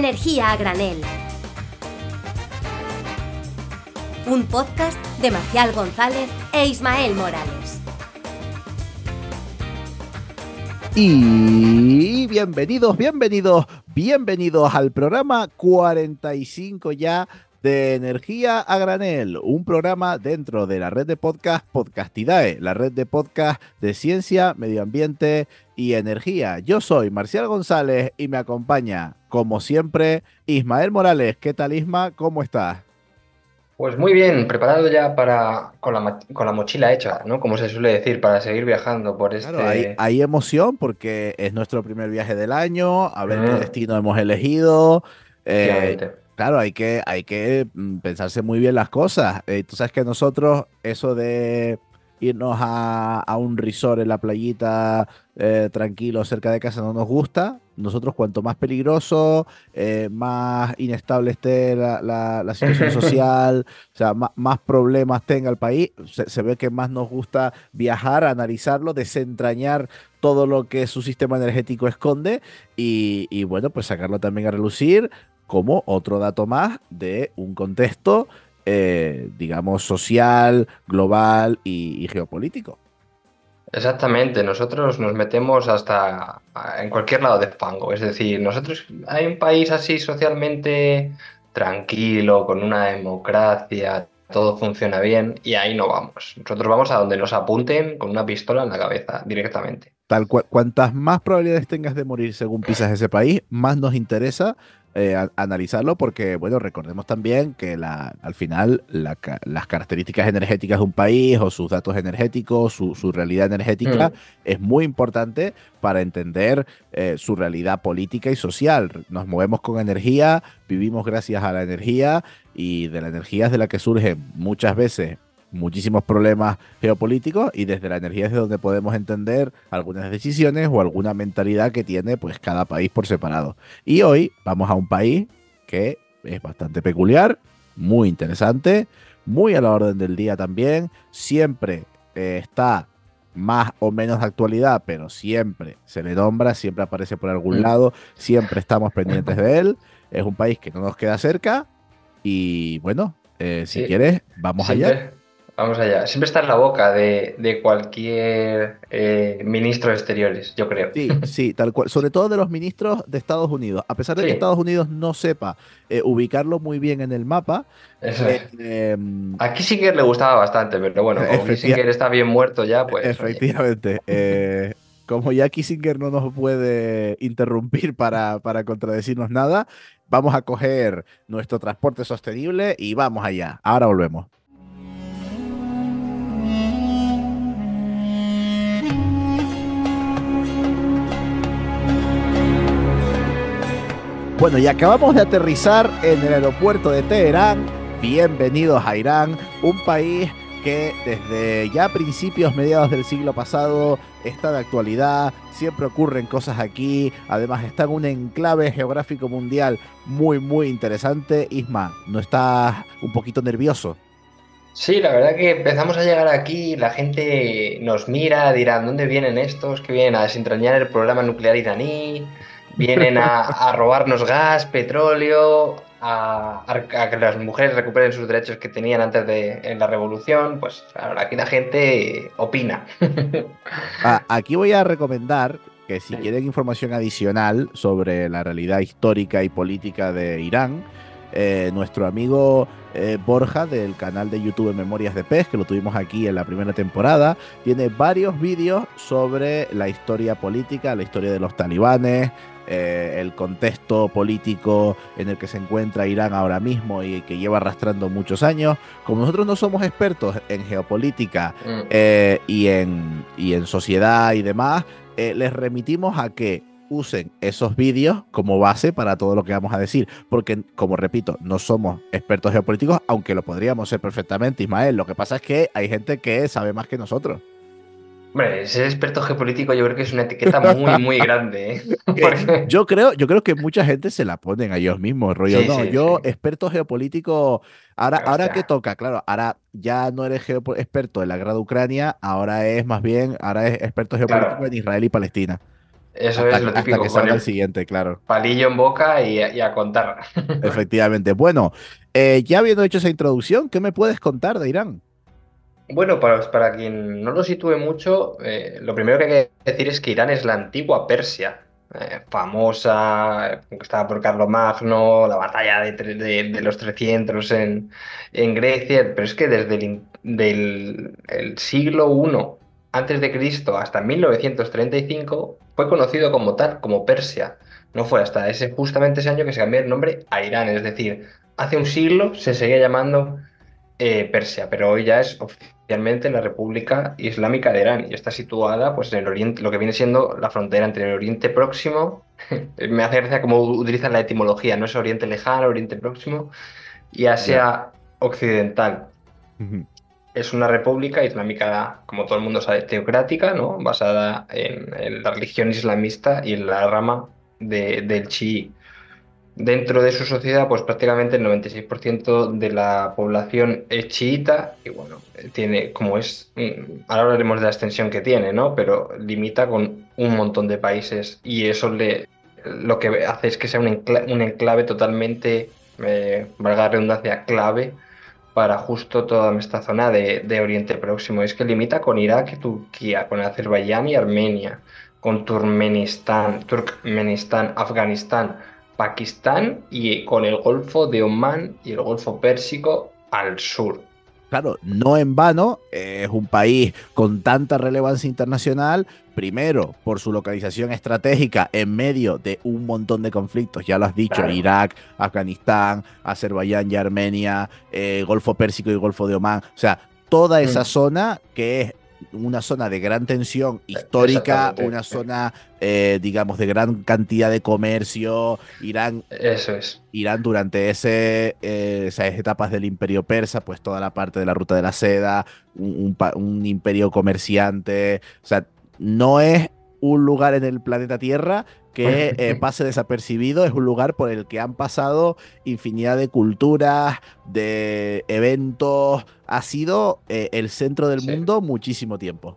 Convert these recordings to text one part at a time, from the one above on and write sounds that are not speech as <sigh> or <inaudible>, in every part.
Energía a granel. Un podcast de Marcial González e Ismael Morales. Y bienvenidos, bienvenidos, bienvenidos al programa 45 ya de Energía a Granel, un programa dentro de la red de podcast Podcastidae, la red de podcast de ciencia, medio ambiente y energía. Yo soy Marcial González y me acompaña, como siempre, Ismael Morales. ¿Qué tal, Isma? ¿Cómo estás? Pues muy bien, preparado ya para con la, con la mochila hecha, ¿no? Como se suele decir, para seguir viajando por este. Claro, hay, hay emoción porque es nuestro primer viaje del año, a ver qué destino hemos elegido. Eh, claro, hay que, hay que mm, pensarse muy bien las cosas. Eh, tú sabes que nosotros, eso de irnos a, a un resort en la playita eh, tranquilo cerca de casa no nos gusta. Nosotros cuanto más peligroso, eh, más inestable esté la, la, la situación <laughs> social, o sea, más, más, problemas tenga el país, se, se, ve que más nos gusta viajar, analizarlo, desentrañar todo lo que su sistema energético esconde y, y bueno, pues sacarlo también a relucir como otro dato más de un contexto eh, digamos, social, global y, y, geopolítico. Exactamente, nosotros nos metemos hasta en cualquier lado de fango, es decir, nosotros hay un país así socialmente tranquilo, con una democracia, todo funciona bien y ahí no vamos. Nosotros vamos a donde nos apunten con una pistola en la cabeza directamente. Tal cual, cuantas más probabilidades tengas de morir según pisas ese país, más nos interesa eh, a, analizarlo porque, bueno, recordemos también que la, al final la, las características energéticas de un país o sus datos energéticos, su, su realidad energética, mm. es muy importante para entender eh, su realidad política y social. Nos movemos con energía, vivimos gracias a la energía y de la energía es de la que surgen muchas veces muchísimos problemas geopolíticos y desde la energía es de donde podemos entender algunas decisiones o alguna mentalidad que tiene pues cada país por separado. Y hoy vamos a un país que es bastante peculiar, muy interesante, muy a la orden del día también, siempre eh, está más o menos de actualidad, pero siempre se le nombra, siempre aparece por algún Mm. lado, siempre estamos pendientes de él. Es un país que no nos queda cerca y bueno, eh, si Sí. quieres, vamos allá. Vamos allá. Siempre está en la boca de, de cualquier eh, ministro de exteriores, yo creo. Sí, sí, tal cual. Sobre todo de los ministros de Estados Unidos. A pesar de que. Estados Unidos no sepa eh, ubicarlo muy bien en el mapa, Eso eh, es. em, A Kissinger le gustaba bastante, pero bueno, como Kissinger está bien muerto ya, pues. efectivamente, eh, como ya Kissinger no nos puede interrumpir para, para contradecirnos nada, vamos a coger nuestro transporte sostenible y vamos allá. Ahora volvemos. Bueno, y acabamos de aterrizar en el aeropuerto de Teherán. Bienvenidos a Irán, un país que desde ya principios, mediados del siglo pasado, está de actualidad, siempre ocurren cosas aquí, además está en un enclave geográfico mundial muy, muy interesante. Isma, ¿no estás un poquito nervioso? Sí, la verdad que empezamos a llegar aquí, la gente nos mira, dirán, ¿dónde vienen estos? Que vienen a desentrañar el programa nuclear iraní, vienen a, a robarnos gas, petróleo, a, que las mujeres recuperen sus derechos que tenían antes de en la revolución. Pues ahora aquí la gente opina. <laughs> Ah, aquí voy a recomendar que si Sí. quieren información adicional sobre la realidad histórica y política de Irán, eh, nuestro amigo eh, Borja del canal de YouTube Memorias de Pez, que lo tuvimos aquí en la primera temporada, tiene varios vídeos sobre la historia política, la historia de los talibanes, eh, el contexto político en el que se encuentra Irán ahora mismo y que lleva arrastrando muchos años. Como nosotros no somos expertos en geopolítica Mm. eh, y, en, y en sociedad y demás, eh, les remitimos a que usen esos vídeos como base para todo lo que vamos a decir. Porque, como repito, no somos expertos geopolíticos, aunque lo podríamos ser perfectamente, Ismael. Lo que pasa es que hay gente que sabe más que nosotros. Hombre, ser experto geopolítico yo creo que es una etiqueta muy, muy <laughs> grande. ¿eh? <laughs> Porque- Yo creo, yo creo que mucha gente se la ponen a ellos mismos, rollo. Sí, no, sí, yo, sí. experto geopolítico, ahora, ahora que toca, claro, ahora ya no eres experto en la guerra de Ucrania, ahora es más bien, ahora es experto geopolítico Claro. en Israel y Palestina. Eso es lo típico. Hasta que salga el, siguiente, claro. Palillo en boca y, a contar. Efectivamente. Bueno, eh, ya habiendo hecho esa introducción, ¿qué me puedes contar de Irán? Bueno, para, para quien no lo sitúe mucho, eh, lo primero que hay que decir es que Irán es la antigua Persia, eh, famosa, conquistada por Carlomagno, la batalla de, los 300 en, en, Grecia, pero es que desde el, del, el siglo I antes de Cristo hasta 1935 fue conocido como tal, como Persia. No fue hasta ese, justamente ese año que se cambió el nombre a Irán, es decir, hace un siglo se seguía llamando eh, Persia, pero hoy ya es oficialmente la República Islámica de Irán y está situada pues, en el oriente, lo que viene siendo la frontera entre el Oriente Próximo, <laughs> me hace gracia cómo utilizan la etimología, no es Oriente Lejano, Oriente Próximo, y Asia Occidental. Es una república islámica, como todo el mundo sabe, teocrática, ¿no? basada en, la religión islamista y en la rama del chií. Dentro de su sociedad, pues prácticamente el 96% de la población es chiita y bueno, tiene, como es, mm, ahora hablaremos de la extensión que tiene, ¿no? Pero limita con un montón de países y eso le, lo que hace es que sea un enclave, totalmente, eh, valga la redundancia, clave para justo toda esta zona de, de Oriente Próximo. Es que limita con Irak y Turquía, con Azerbaiyán y Armenia, con Turkmenistán, Turkmenistán, Afganistán Pakistán y con el Golfo de Omán y el Golfo Pérsico al sur. Claro, no en vano, es un país con tanta relevancia internacional, primero por su localización estratégica en medio de un montón de conflictos, ya lo has dicho, Irak, Afganistán, Azerbaiyán y Armenia, eh, Golfo Pérsico y Golfo de Omán, o sea, toda esa mm. zona que es una zona de gran tensión histórica, una zona, eh, digamos, de gran cantidad de comercio. Irán, Eso es. Irán durante ese, eh, esas etapas del imperio persa, pues toda la parte de la ruta de la seda, un imperio comerciante. O sea, no es un lugar en el planeta Tierra que eh, pase desapercibido, es un lugar por el que han pasado infinidad de culturas, de eventos, ha sido eh, el centro del mundo muchísimo tiempo.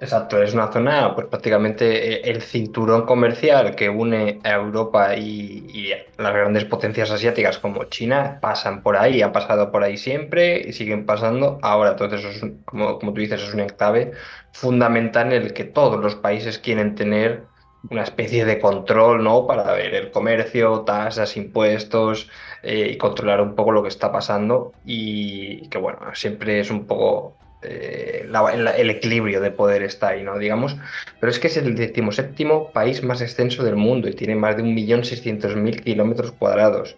Exacto, es una zona, pues prácticamente eh, el cinturón comercial que une a Europa y, las grandes potencias asiáticas como China pasan por ahí, han pasado por ahí siempre y siguen pasando ahora. Entonces, es, como, como tú dices, es un enclave fundamental en el que todos los países quieren tener una especie de control, ¿no? Para ver el comercio, tasas, impuestos eh, y controlar un poco lo que está pasando y que, bueno, siempre es un poco eh, el equilibrio de poder está ahí, ¿no? Digamos, pero es que es el decimoséptimo país más extenso del mundo y tiene más de 1.600.000 kilómetros cuadrados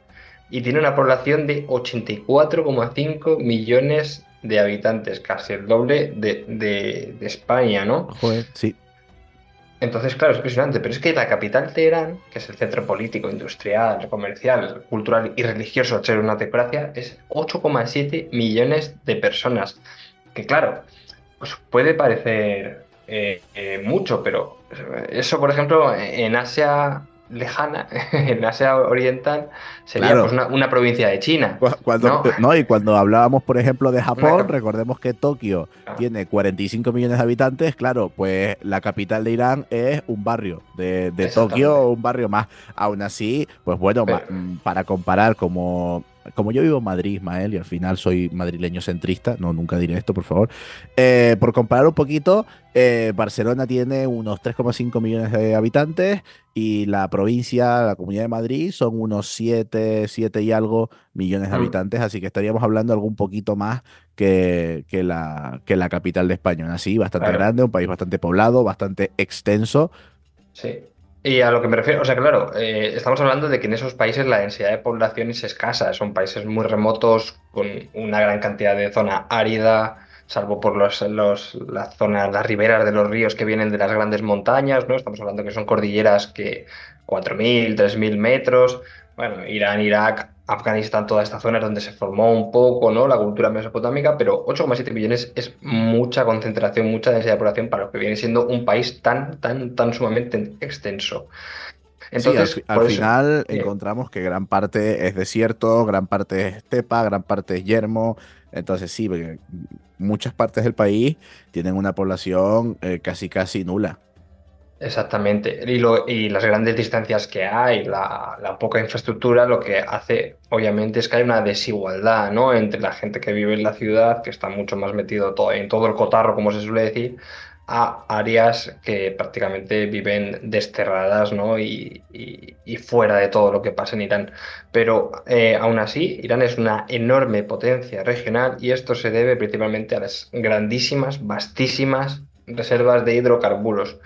y tiene una población de 84,5 millones de habitantes, casi el doble de, de, de España, ¿no? Joder, sí. Entonces, claro, es impresionante, pero es que la capital Teherán, que es el centro político, industrial, comercial, cultural y religioso de ser una teocracia, es 8,7 millones de personas. Que claro, pues puede parecer eh, eh, mucho, pero eso, por ejemplo, en Asia lejana, <laughs> en Asia Oriental, sería pues, una, provincia de China. Cuando, ¿no? Y cuando hablábamos, por ejemplo, de Japón, recordemos que Tokio tiene 45 millones de habitantes, claro, pues la capital de Irán es un barrio de, de Tokio, un barrio más. Aún así, pues bueno, mm, para comparar como como yo vivo en Madrid, Ismael, y al final soy madrileño centrista, no, nunca diré esto, por favor. Eh, por comparar un poquito, eh, Barcelona tiene unos 3,5 millones de habitantes y la provincia, la comunidad de Madrid, son unos 7, 7 y algo millones de mm. habitantes, así que estaríamos hablando algo un poquito más que, que, la, que la capital de España. Así, bastante grande, un país bastante poblado, bastante extenso. Sí. Y a lo que me refiero, o sea, claro, eh, estamos hablando de que en esos países la densidad de población es escasa, son países muy remotos, con una gran cantidad de zona árida, salvo por los, los, las zonas, las riberas de los ríos que vienen de las grandes montañas, ¿no? Estamos hablando que son cordilleras que 4.000, 3.000 metros, bueno, Irán, Irak, Afganistán, toda esta zona es donde se formó un poco ¿no? la cultura mesopotámica, pero 8,7 millones es mucha concentración, mucha densidad de población para lo que viene siendo un país tan, tan, tan sumamente extenso. Entonces, al, final encontramos que gran parte es desierto, gran parte es estepa, gran parte es yermo. Entonces sí, muchas partes del país tienen una población eh, casi casi nula. Exactamente. Y, lo- y las grandes distancias que hay, la, poca infraestructura, lo que hace, obviamente, es que hay una desigualdad, ¿no? Entre la gente que vive en la ciudad, que está mucho más metido todo, en todo el cotarro, como se suele decir, a áreas que prácticamente viven desterradas, ¿no? Y, y- y fuera de todo lo que pasa en Irán. Pero eh, aún así, Irán es una enorme potencia regional y esto se debe principalmente a las grandísimas, vastísimas reservas de hidrocarburos.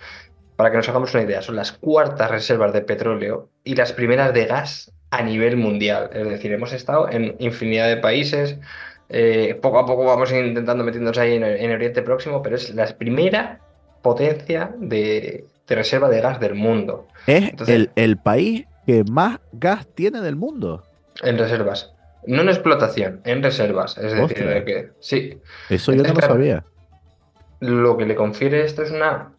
Para que nos hagamos una idea, son las cuartas reservas de petróleo y las primeras de gas a nivel mundial. Es decir, hemos estado en infinidad de países. eh, poco a poco vamos intentando metiéndonos ahí en, en Oriente Próximo, pero es la primera potencia de, de reserva de gas del mundo Es Entonces- el, el país que más gas tiene del mundo. en reservas. No en explotación, en reservas. Es decir, que sí, Eso yo no lo sabía. lo que le confiere esto es una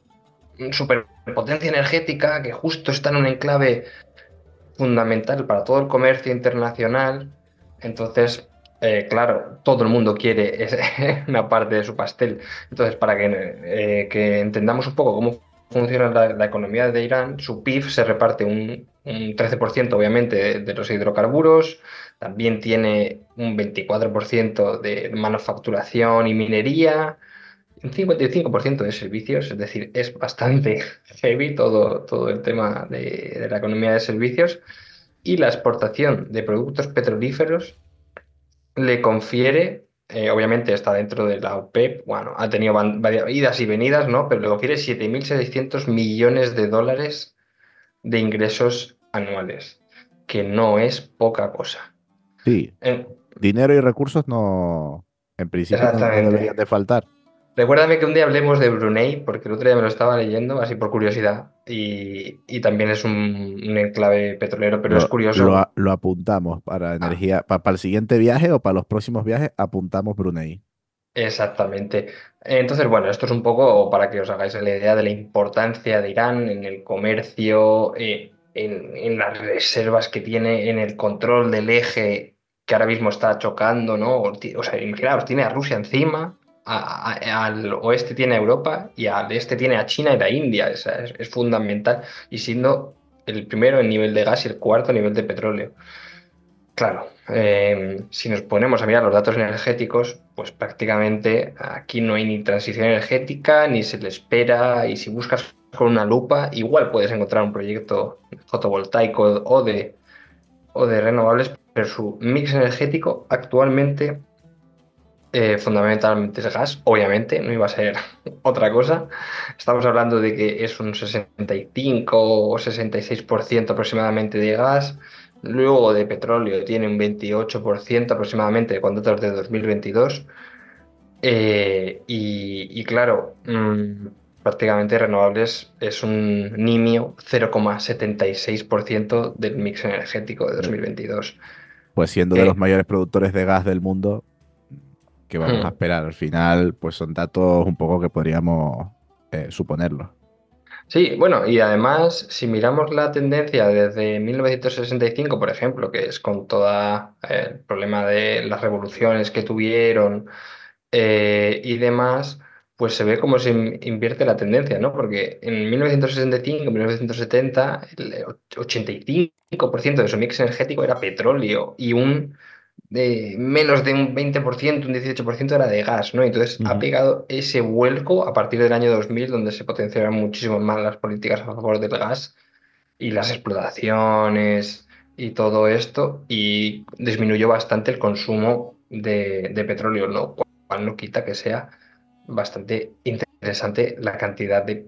superpotencia energética que justo está en un enclave fundamental para todo el comercio internacional. Entonces, eh, claro, todo el mundo quiere <laughs> una parte de su pastel. Entonces, para que, eh, entendamos un poco cómo funciona la, economía de Irán, su PIB se reparte un, un 13% obviamente de los hidrocarburos, también tiene un 24% de manufacturación y minería, un 55% de servicios, es decir, es bastante <laughs> heavy todo, todo el tema de, de la economía de servicios y la exportación de productos petrolíferos le confiere, eh, obviamente está dentro de la OPEP, bueno, ha tenido varias idas y venidas, ¿no? Pero le confiere 7.600 millones de dólares de ingresos anuales, que no es poca cosa. Sí, dinero y recursos no, en principio no- deberían de faltar. Recuérdame que un día hablemos de Brunei, porque el otro día me lo estaba leyendo, así por curiosidad, y, y también es un, un enclave petrolero, pero lo, es curioso. Lo, a- lo apuntamos para energía, pa- para el siguiente viaje o para los próximos viajes, apuntamos Brunei. Exactamente. Entonces, bueno, esto es un poco para que os hagáis la idea de la importancia de Irán en el comercio, eh, en, en las reservas que tiene, en el control del eje que ahora mismo está chocando, ¿no? O, o sea, imaginaos, tiene a Rusia encima, al oeste tiene a Europa y al este tiene a China y la India. Es, fundamental. Y siendo el primero en nivel de gas y el cuarto a nivel de petróleo. Claro, eh, si nos ponemos a mirar los datos energéticos, pues prácticamente aquí no hay ni transición energética, ni se le espera, y si buscas con una lupa, igual puedes encontrar un proyecto fotovoltaico o de, o de renovables, pero su mix energético actualmente eh, fundamentalmente es gas, obviamente, no iba a ser <laughs> otra cosa. Estamos hablando de que es un 65 o 66% aproximadamente de gas. Luego de petróleo tiene un 28% aproximadamente con datos de 2022. Eh, y, y claro, mm, prácticamente renovables es un nimio 0,76% del mix energético de 2022. Pues siendo de Eh. los mayores productores de gas del mundo, ¿qué vamos a esperar? Al final, pues son datos un poco que podríamos eh, suponerlo. Sí, bueno, y además, si miramos la tendencia desde 1965, por ejemplo, que es con todo el problema de las revoluciones que tuvieron eh, y demás, pues se ve cómo se in- invierte la tendencia, ¿no? Porque en 1965, 1970, el 85% de su mix energético era petróleo y un de menos de un 20%, un 18% era de gas, ¿no? Entonces ha pegado ese vuelco a partir del año 2000, donde se potenciaron muchísimo más las políticas a favor del gas y las explotaciones y todo esto, y disminuyó bastante el consumo de, de petróleo, lo cual no quita que sea bastante interesante la cantidad de,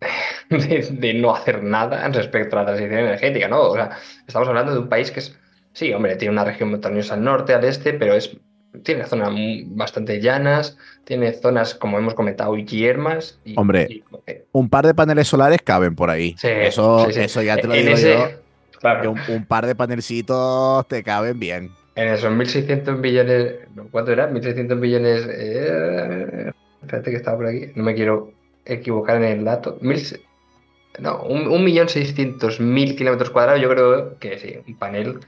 <laughs> de, de no hacer nada respecto a la transición energética, ¿no? O sea, estamos hablando de un país que es, sí, hombre, tiene una región montañosa al norte, al este, pero es, tiene zonas bastante llanas, tiene zonas, como hemos comentado, yermas. Y, Hombre, y- Un par de paneles solares caben por ahí. sí, eso, sí, sí. eso ya te lo En digo ese- yo. claro. que un, un par de panelcitos te caben bien. En esos 1.600 millones, no, ¿cuánto era? 1.600 millones. eh, espérate que estaba por aquí, no me quiero equivocar en el dato. No, un, un millón seiscientos mil kilómetros cuadrados, yo creo que sí, un panel.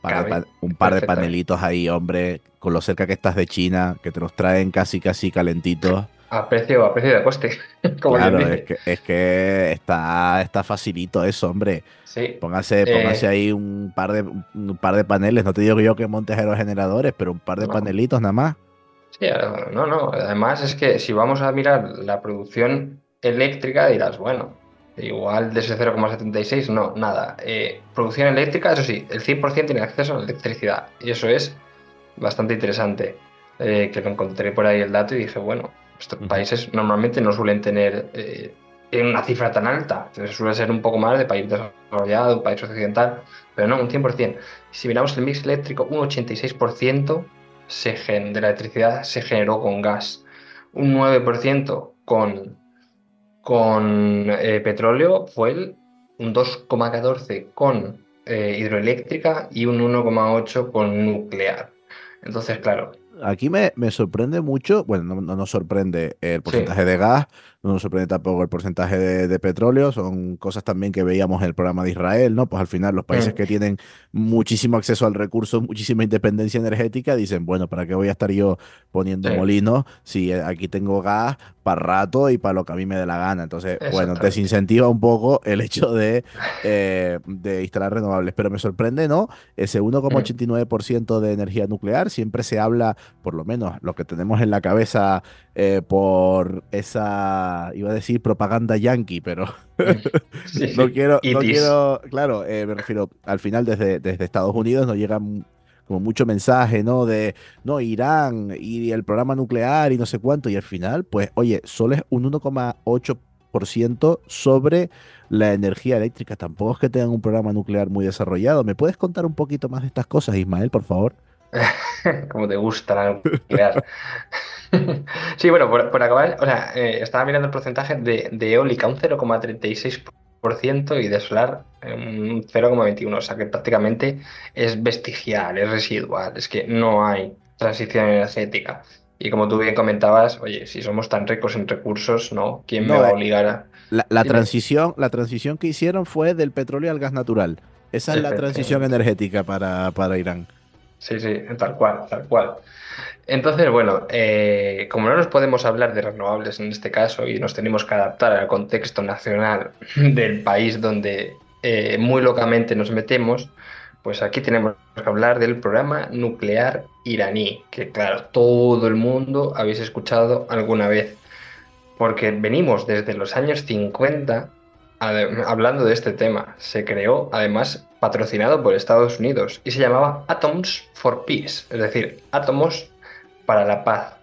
Par de un par de panelitos ahí, hombre, con lo cerca que estás de China, que te los traen casi, casi calentitos. a precio, a precio de coste. <laughs> claro, es que, es que está, está facilito eso, hombre. Sí. Póngase, póngase eh, ahí un par, de, un par de paneles. No te digo yo que montes aerogeneradores, pero un par de panelitos nada más. Sí, no, no. Además es que si vamos a mirar la producción eléctrica dirás, bueno, igual de ese 0,76, no, nada. Eh, producción eléctrica, eso sí, el 100% tiene acceso a la electricidad. Y eso es bastante interesante. Eh, que lo encontré por ahí el dato y dije, bueno, estos países normalmente no suelen tener eh, una cifra tan alta. Entonces suele ser un poco más de país desarrollado, un país occidental, pero no, un 100%. Si miramos el mix eléctrico, un 86% se de la electricidad se generó con gas, un 9% con con eh, petróleo fue un 2,14 con eh, hidroeléctrica y un 1,8 con nuclear. Entonces, claro. Aquí me, sorprende mucho, bueno, no, nos sorprende el porcentaje de gas, no nos sorprende tampoco el porcentaje de, petróleo, son cosas también que veíamos en el programa de Israel, ¿no? Pues al final los países que tienen muchísimo acceso al recurso, muchísima independencia energética, dicen, bueno, ¿para qué voy a estar yo poniendo molinos si aquí tengo gas para rato y para lo que a mí me dé la gana? Entonces, bueno, desincentiva un poco el hecho de, eh, de instalar renovables, pero me sorprende, ¿no? Ese 1,89% de energía nuclear, siempre se habla, por lo menos lo que tenemos en la cabeza eh, por esa, iba a decir propaganda yankee, pero <laughs> no quiero, no quiero, claro, eh, me refiero, al final desde, desde Estados Unidos nos llega como mucho mensaje, ¿no? De, no, Irán y el programa nuclear y no sé cuánto, y al final, pues, oye, solo es un 1,8% sobre la energía eléctrica. Tampoco es que tengan un programa nuclear muy desarrollado. ¿Me puedes contar un poquito más de estas cosas, Ismael, por favor? <laughs> Como te gusta la nuclear. <laughs> sí, bueno, por, acabar, o sea, eh, estaba mirando el porcentaje de, eólica, un 0,36% y de solar un 0,21%, o sea que prácticamente es vestigial, es residual, es que no hay transición energética. Y como tú bien comentabas, oye, si somos tan ricos en recursos, ¿no? ¿Quién me va a eh, obligar a...? La, transición, la transición que hicieron fue del petróleo al gas natural. Esa es la transición energética para, para Irán. Sí, sí, tal cual, tal cual. Entonces, bueno, eh, como no nos podemos hablar de renovables en este caso y nos tenemos que adaptar al contexto nacional <laughs> del país donde eh, muy locamente nos metemos, pues aquí tenemos que hablar del programa nuclear iraní, que claro, todo el mundo habéis escuchado alguna vez, porque venimos desde los años 50 hablando de este tema. Se creó además patrocinado por Estados Unidos y se llamaba Atoms for Peace, es decir, átomos para la paz.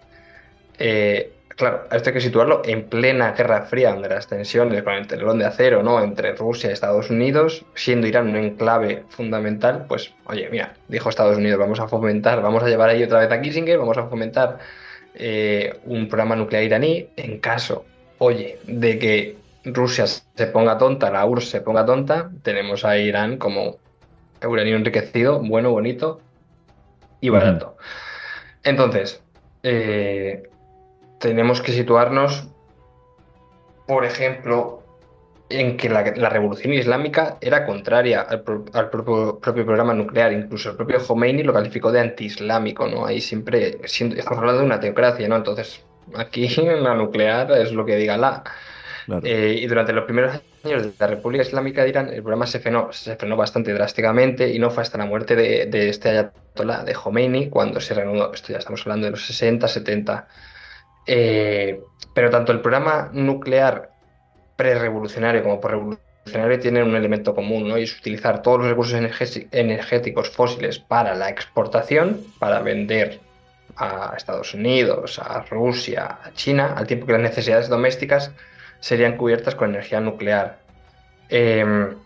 Eh, claro, esto hay que situarlo en plena Guerra Fría, donde las tensiones con el telón de acero ¿no? entre Rusia y Estados Unidos, siendo Irán un enclave fundamental, pues, oye, mira, dijo Estados Unidos, vamos a fomentar, vamos a llevar ahí otra vez a Kissinger, vamos a fomentar eh, un programa nuclear iraní en caso, oye, de que Rusia se ponga tonta, la URSS se ponga tonta, tenemos a Irán como uranio enriquecido, bueno, bonito y barato. Entonces, eh, tenemos que situarnos, por ejemplo, en que la, revolución islámica era contraria al, propio, programa nuclear. Incluso el propio Khomeini lo calificó de antiislámico, ¿no? Ahí siempre estamos hablando de una teocracia, ¿no? Entonces, aquí <laughs> la nuclear es lo que diga la. Eh, y durante los primeros años de la República Islámica de Irán, el programa se frenó, se frenó bastante drásticamente y no fue hasta la muerte de, este ayatollah de Khomeini cuando se reanudó. Esto ya estamos hablando de los 60, 70. Eh, pero tanto el programa nuclear pre-revolucionario como por-revolucionario tienen un elemento común, es utilizar todos los recursos energéticos fósiles para la exportación, para vender a Estados Unidos, a Rusia, a China, al tiempo que las necesidades domésticas serían cubiertas con energía nuclear. Em,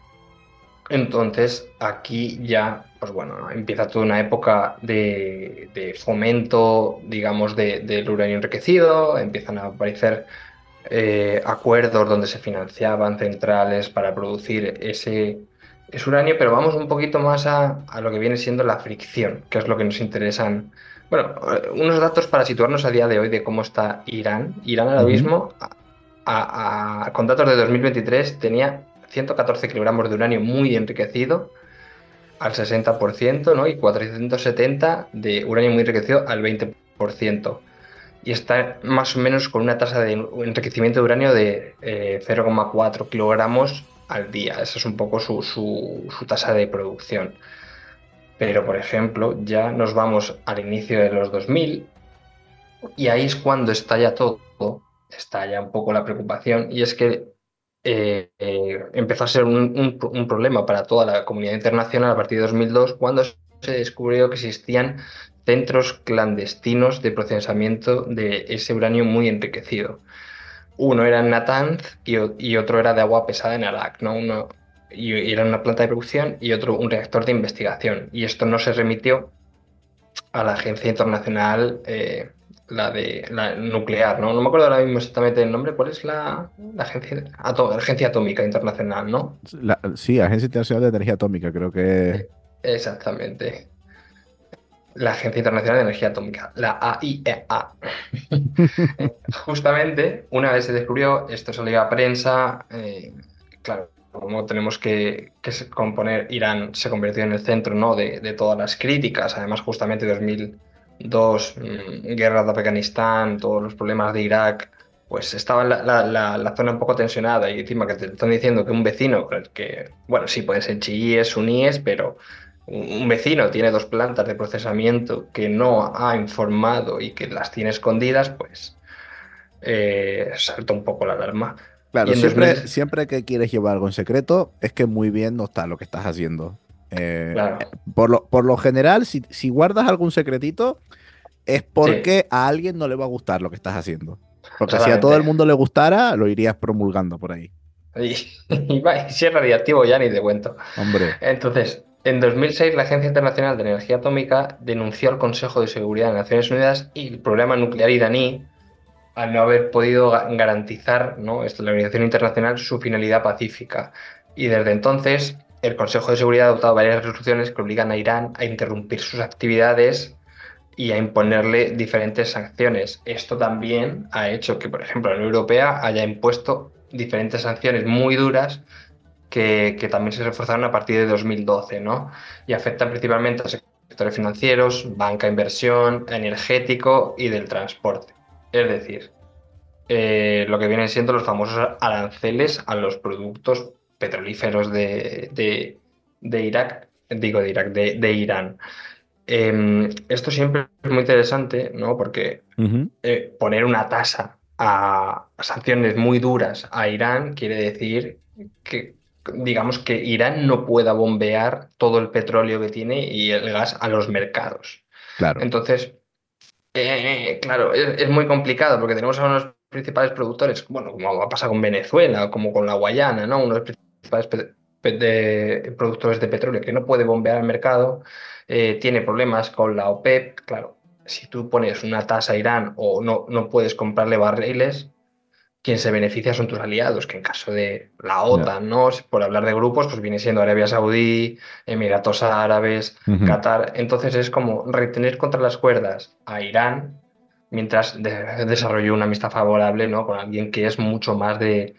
entonces, aquí ya, pues bueno, empieza toda una época de, fomento, digamos, del uranio enriquecido, empiezan a aparecer eh, acuerdos donde se financiaban centrales para producir ese, ese uranio, pero vamos un poquito más a, a, lo que viene siendo la fricción, que es lo que nos interesan. Bueno, unos datos para situarnos a día de hoy de cómo está Irán. Irán ahora mismo con datos de 2023 tenía 114 kilogramos de uranio muy enriquecido al 60% ¿no? y 470 de uranio muy enriquecido al 20%. y está más o menos con una tasa de enriquecimiento de uranio de 0,4 kilogramos al día. Esa es un poco su, su, tasa de producción. Pero, por ejemplo, ya nos vamos al inicio de los 2000 y ahí es cuando estalla todo, estalla un poco la preocupación y es que eh, eh, empezó a ser un, un, problema para toda la comunidad internacional a partir de 2002 cuando se descubrió que existían centros clandestinos de procesamiento de ese uranio muy enriquecido. Uno era en Natanz y, otro era de agua pesada en Arak, ¿no? Uno, y, era una planta de producción y otro un reactor de investigación. Y esto no se remitió a la agencia internacional, eh, la de la nuclear, ¿no? No me acuerdo ahora mismo exactamente el nombre. ¿Cuál es la, agencia, agencia Atómica Internacional, no? sí, Agencia Internacional de Energía Atómica, creo que. Exactamente la Agencia Internacional de Energía Atómica, la AIEA. E <laughs> Justamente, una vez se descubrió, esto salió a prensa, eh, claro, como tenemos que, componer, Irán se convirtió en el centro ¿no? de, todas las críticas, además justamente 2002, mm, guerra de Afganistán, todos los problemas de Irak, pues estaba la, la, zona un poco tensionada y encima que te están diciendo que un vecino, que, bueno, sí, pueden ser chiíes, suníes, pero un vecino tiene dos plantas de procesamiento que no ha informado y que las tiene escondidas, pues eh, salta un poco la alarma. Claro, siempre, siempre que quieres llevar algo en secreto, es que muy bien no está lo que estás haciendo. Eh, por, lo, por lo general, si, si, guardas algún secretito, es porque a alguien no le va a gustar lo que estás haciendo. Porque si a todo el mundo le gustara, lo irías promulgando por ahí. Y, <laughs> si es radiactivo ya ni de cuento. Hombre. Entonces, en 2006, la Agencia Internacional de Energía Atómica denunció al Consejo de Seguridad de Naciones Unidas y el programa nuclear iraní al no haber podido garantizar ¿no? Esto, la organización internacional su finalidad pacífica. Y desde entonces, el Consejo de Seguridad ha adoptado varias resoluciones que obligan a Irán a interrumpir sus actividades y a imponerle diferentes sanciones. Esto también ha hecho que, por ejemplo, la Unión Europea haya impuesto diferentes sanciones muy duras que, también se reforzaron a partir de 2012, ¿no? Y afectan principalmente a sectores financieros, banca, inversión, energético y del transporte. Es decir, eh, lo que vienen siendo los famosos aranceles a los productos petrolíferos de, Irak, digo de Irak, de, Irán. Em, esto siempre es muy interesante, ¿no? Porque eh, poner una tasa a sanciones muy duras a Irán quiere decir que digamos que Irán no pueda bombear todo el petróleo que tiene y el gas a los mercados. Claro. Entonces, eh, claro, es, muy complicado porque tenemos a unos principales productores, bueno, como va a pasar con Venezuela, como con la Guayana, ¿no? Uno de principales productores de petróleo que no puede bombear el mercado, eh, tiene problemas con la OPEP, claro. Si tú pones una tasa a Irán o no, no puedes comprarle barriles, quien se beneficia son tus aliados, que en caso de la OTAN, ¿no? Por hablar de grupos, pues viene siendo Arabia Saudí, Emiratos Árabes, Qatar. Entonces es como retener contra las cuerdas a Irán mientras desarrolló una amistad favorable, ¿no? Con alguien que es mucho más de,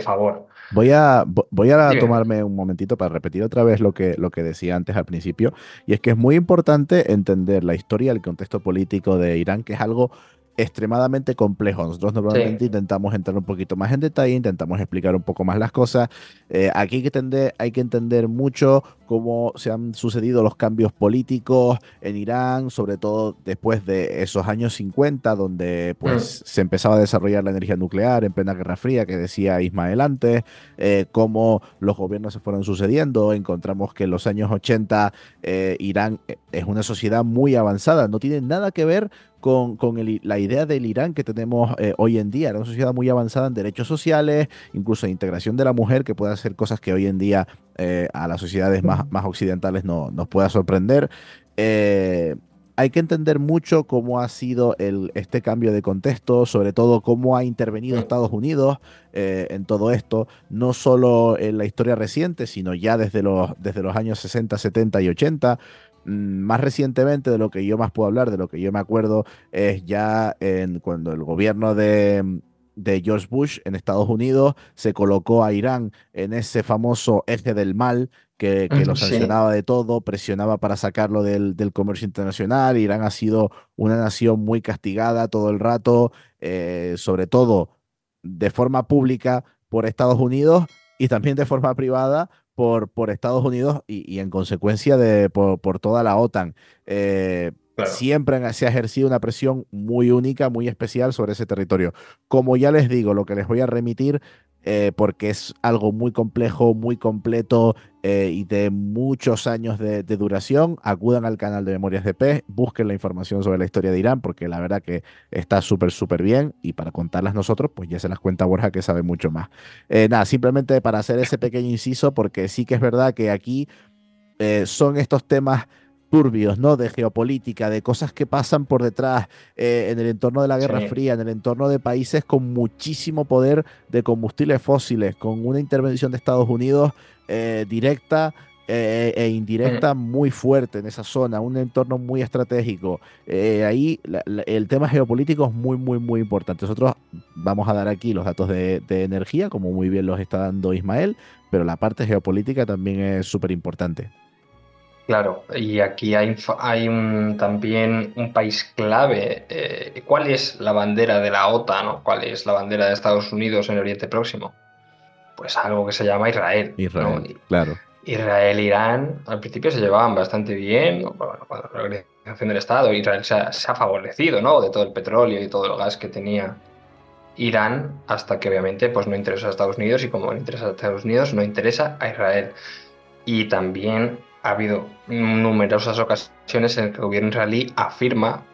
favor. Voy a, voy a tomarme un momentito para repetir otra vez lo que, lo que decía antes al principio, y es que es muy importante entender la historia, el contexto político de Irán, que es algo extremadamente complejo. Nosotros normalmente intentamos entrar un poquito más en detalle, intentamos explicar un poco más las cosas. Eh, aquí hay que, entender, hay que entender mucho cómo se han sucedido los cambios políticos en Irán, sobre todo después de esos años 50, donde pues se empezaba a desarrollar la energía nuclear en plena Guerra Fría, que decía Ismael antes, eh, cómo los gobiernos se fueron sucediendo. Encontramos que en los años 80 eh, Irán es una sociedad muy avanzada, no tiene nada que ver con, la idea del Irán que tenemos eh, hoy en día. Era una sociedad muy avanzada en derechos sociales, incluso en integración de la mujer, que puede hacer cosas que hoy en día eh, a las sociedades más, más occidentales no, nos pueda sorprender. Eh, hay que entender mucho cómo ha sido el, este cambio de contexto, sobre todo cómo ha intervenido Estados Unidos en todo esto, no solo en la historia reciente, sino ya desde los, desde los años 60, 70 y 80. Mm, más recientemente, de lo que yo más puedo hablar, de lo que yo me acuerdo, es ya en, cuando el gobierno de, de George Bush en Estados Unidos, se colocó a Irán en ese famoso eje del mal que, que lo sancionaba de todo, presionaba para sacarlo del, del, comercio internacional. Irán ha sido una nación muy castigada todo el rato, eh, sobre todo de forma pública por Estados Unidos y también de forma privada por, por Estados Unidos y, en consecuencia de, por, por toda la OTAN. Eh, Siempre se ha ejercido una presión muy única, muy especial sobre ese territorio. Como ya les digo, lo que les voy a remitir, eh, porque es algo muy complejo, muy completo eh, y de muchos años de, duración, acudan al canal de Memorias de P, busquen la información sobre la historia de Irán, porque la verdad que está súper, súper bien. Y para contarlas nosotros, pues ya se las cuenta Borja, que sabe mucho más. Eh, nada, simplemente para hacer ese pequeño inciso, porque sí que es verdad que aquí son estos temas turbios, ¿no? De geopolítica, de cosas que pasan por detrás eh, en el entorno de la Guerra Fría, en el entorno de países con muchísimo poder de combustibles fósiles, con una intervención de Estados Unidos eh, directa eh, e indirecta muy fuerte en esa zona, un entorno muy estratégico. ahí el tema geopolítico es muy, muy, muy importante. Nosotros vamos a dar aquí los datos de, de energía, como muy bien los está dando Ismael, pero la parte geopolítica también es súper importante. Claro, y aquí hay, hay un, también un país clave. Eh, ¿Cuál es la bandera de la OTAN o cuál es la bandera de Estados Unidos en Oriente Próximo? Pues algo que se llama Israel. Israel, claro. Israel e Irán al principio se llevaban bastante bien, cuando la organización del Estado, Israel se ha, se ha, favorecido ¿no? de todo el petróleo y todo el gas que tenía Irán, hasta que obviamente pues, no interesa a Estados Unidos y como no interesa a Estados Unidos, no interesa a Israel. Y también ha habido numerosas ocasiones en que el gobierno israelí afirma,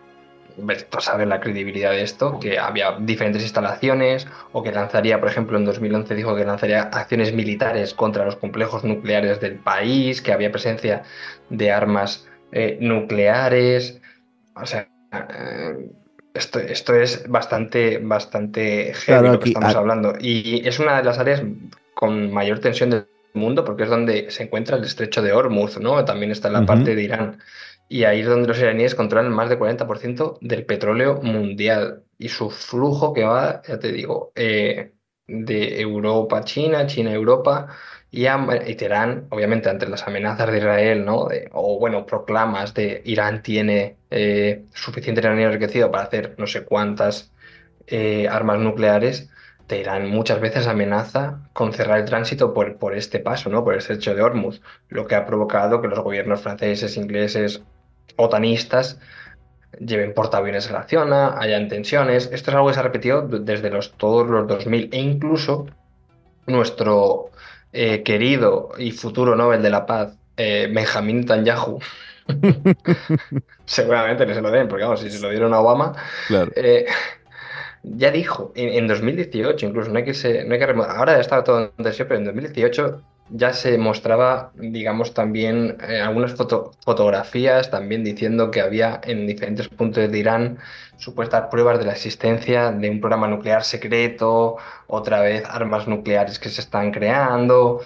todos saben la credibilidad de esto, que había diferentes instalaciones o que lanzaría, por ejemplo, en 2011 dijo que lanzaría acciones militares contra los complejos nucleares del país, que había presencia de armas eh, nucleares. O sea, eh, esto, esto, es bastante, bastante heavy lo que estamos hablando. Y es una de las áreas con mayor tensión de mundo, porque es donde se encuentra el estrecho de Hormuz, ¿no? También está en la parte de Irán. Y ahí es donde los iraníes controlan más del 40% del petróleo mundial. Y su flujo que va, ya te digo, eh, de Europa a China, China a Europa, y, y, Teherán, obviamente, ante las amenazas de Israel, ¿no? o bueno, proclamas de Irán tiene eh, suficiente uranio enriquecido para hacer no sé cuántas eh, armas nucleares, Teherán muchas veces amenaza con cerrar el tránsito por, por este paso, ¿no? por el estrecho de Hormuz, lo que ha provocado que los gobiernos franceses, ingleses, otanistas lleven portaaviones a la zona, hayan tensiones. Esto es algo que se ha repetido desde los, todos los 2000 e incluso nuestro eh, querido y futuro Nobel de la Paz, eh, Benjamín Netanyahu, <laughs> <laughs> seguramente no se lo den, porque vamos, si se lo dieron a Obama, claro. Eh, ya dijo, en, 2018 incluso, no hay que, se, no hay que ahora estaba todo en tensión, pero en 2018 ya se mostraba, digamos, también eh, algunas fotografías también diciendo que había en diferentes puntos de Irán supuestas pruebas de la existencia de un programa nuclear secreto, otra vez armas nucleares que se están creando.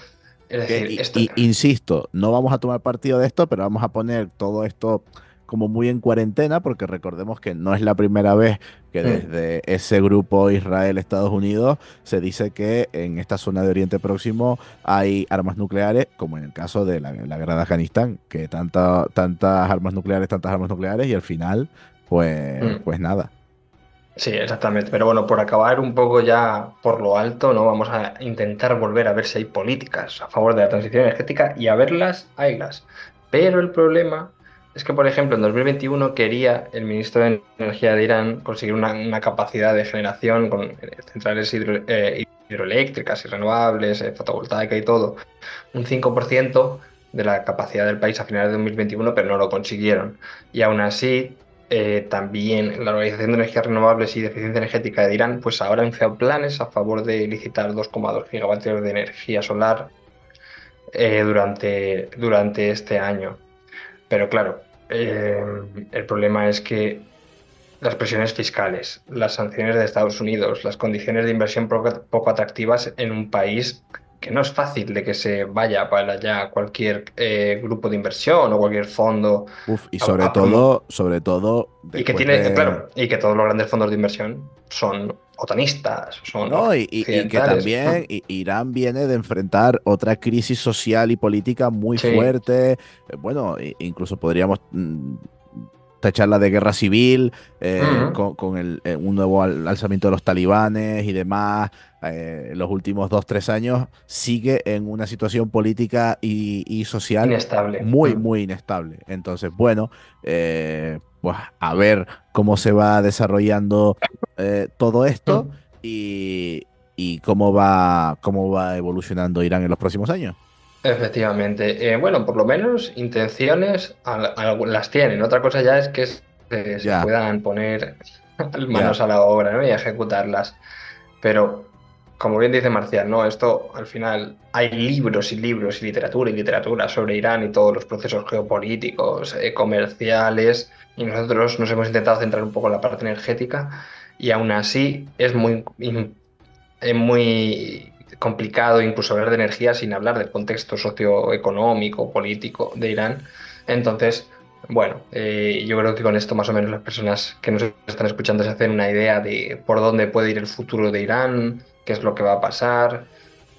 Es decir, esto... insisto, no vamos a tomar partido de esto, pero vamos a poner todo esto como muy en cuarentena, porque recordemos que no es la primera vez que desde ese grupo Israel-Estados Unidos se dice que en esta zona de Oriente Próximo hay armas nucleares, como en el caso de la, guerra de Afganistán, que tanta, tantas armas nucleares, tantas armas nucleares, y al final, pues, mm. pues nada. Sí, exactamente. Pero bueno, por acabar un poco ya por lo alto, ¿no? Vamos a intentar volver a ver si hay políticas a favor de la transición energética y a verlas, haylas. Pero el problema es que, por ejemplo, en 2021 quería el ministro de Energía de Irán conseguir una, capacidad de generación con eh, centrales eh, hidroeléctricas y renovables, eh, fotovoltaica y todo, un 5% de la capacidad del país a finales de 2021, pero no lo consiguieron. Y aún así, también la Organización de Energías Renovables y de Eficiencia Energética de Irán, pues ahora ha anunciado planes a favor de licitar 2,2 gigavatios de energía solar durante, durante este año. Pero claro, eh, el problema es que las presiones fiscales, las sanciones de Estados Unidos, las condiciones de inversión poco, atractivas en un país que no es fácil de que se vaya para allá cualquier eh, grupo de inversión o cualquier fondo. Uf, y sobre todo, sobre todo. Y que tiene, claro, y que todos los grandes fondos de inversión son otanistas, son. No, y, que también Irán viene de enfrentar otra crisis social y política muy fuerte. Eh, bueno, incluso podríamos mm, tacharla de guerra civil, eh, con, el, un nuevo alzamiento de los talibanes y demás. Eh, los últimos dos, tres años, sigue en una situación política y, social inestable. muy, mm. muy inestable. Entonces, bueno, eh, pues a ver cómo se va desarrollando eh, todo esto mm. y, cómo, va, cómo va evolucionando Irán en los próximos años. Efectivamente. bueno, por lo menos intenciones las tienen. Otra cosa ya es que se puedan poner <laughs> manos a la obra y ejecutarlas. Pero como bien dice Marcial, ¿no? Esto al final hay libros y libros y literatura y literatura sobre Irán y todos los procesos geopolíticos, eh, comerciales, y nosotros nos hemos intentado centrar un poco en la parte energética, y aún así es muy, es muy complicado incluso hablar de energía sin hablar del contexto socioeconómico, político de Irán. Entonces, bueno, eh, yo creo que con esto más o menos las personas que nos están escuchando se hacen una idea de por dónde puede ir el futuro de Irán, qué es lo que va a pasar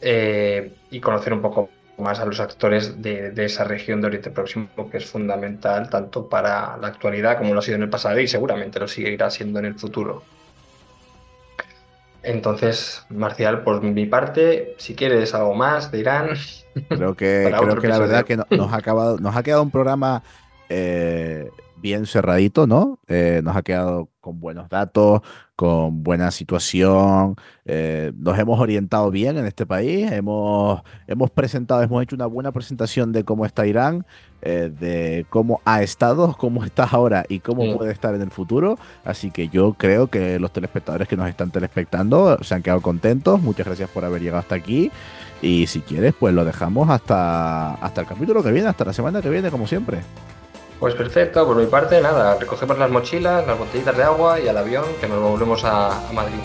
eh, y conocer un poco más a los actores de, esa región de Oriente Próximo, que es fundamental tanto para la actualidad como lo ha sido en el pasado y seguramente lo seguirá siendo en el futuro. Entonces, Marcial, por mi parte, si quieres algo más de Irán. Creo que, <laughs> creo que la verdad que nos, ha acabado, nos ha quedado un programa eh, bien cerradito, ¿no? Eh, nos ha quedado con buenos datos, con buena situación, eh, nos hemos orientado bien en este país, hemos, hemos presentado, hemos hecho una buena presentación de cómo está Irán, eh, de cómo ha estado, cómo está ahora y cómo puede estar en el futuro. Así que yo creo que los telespectadores que nos están telespectando se han quedado contentos. Muchas gracias por haber llegado hasta aquí. Y si quieres, pues lo dejamos hasta, hasta el capítulo que viene, hasta la semana que viene, como siempre. Pues perfecto, por mi parte, nada, recogemos las mochilas, las botellitas de agua y al avión que nos volvemos a, Madrid.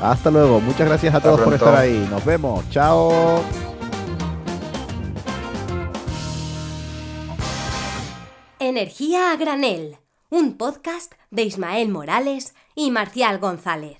Hasta luego, muchas gracias a todos por estar ahí. Nos vemos, chao. Energía a granel, un podcast de Ismael Morales y Marcial González.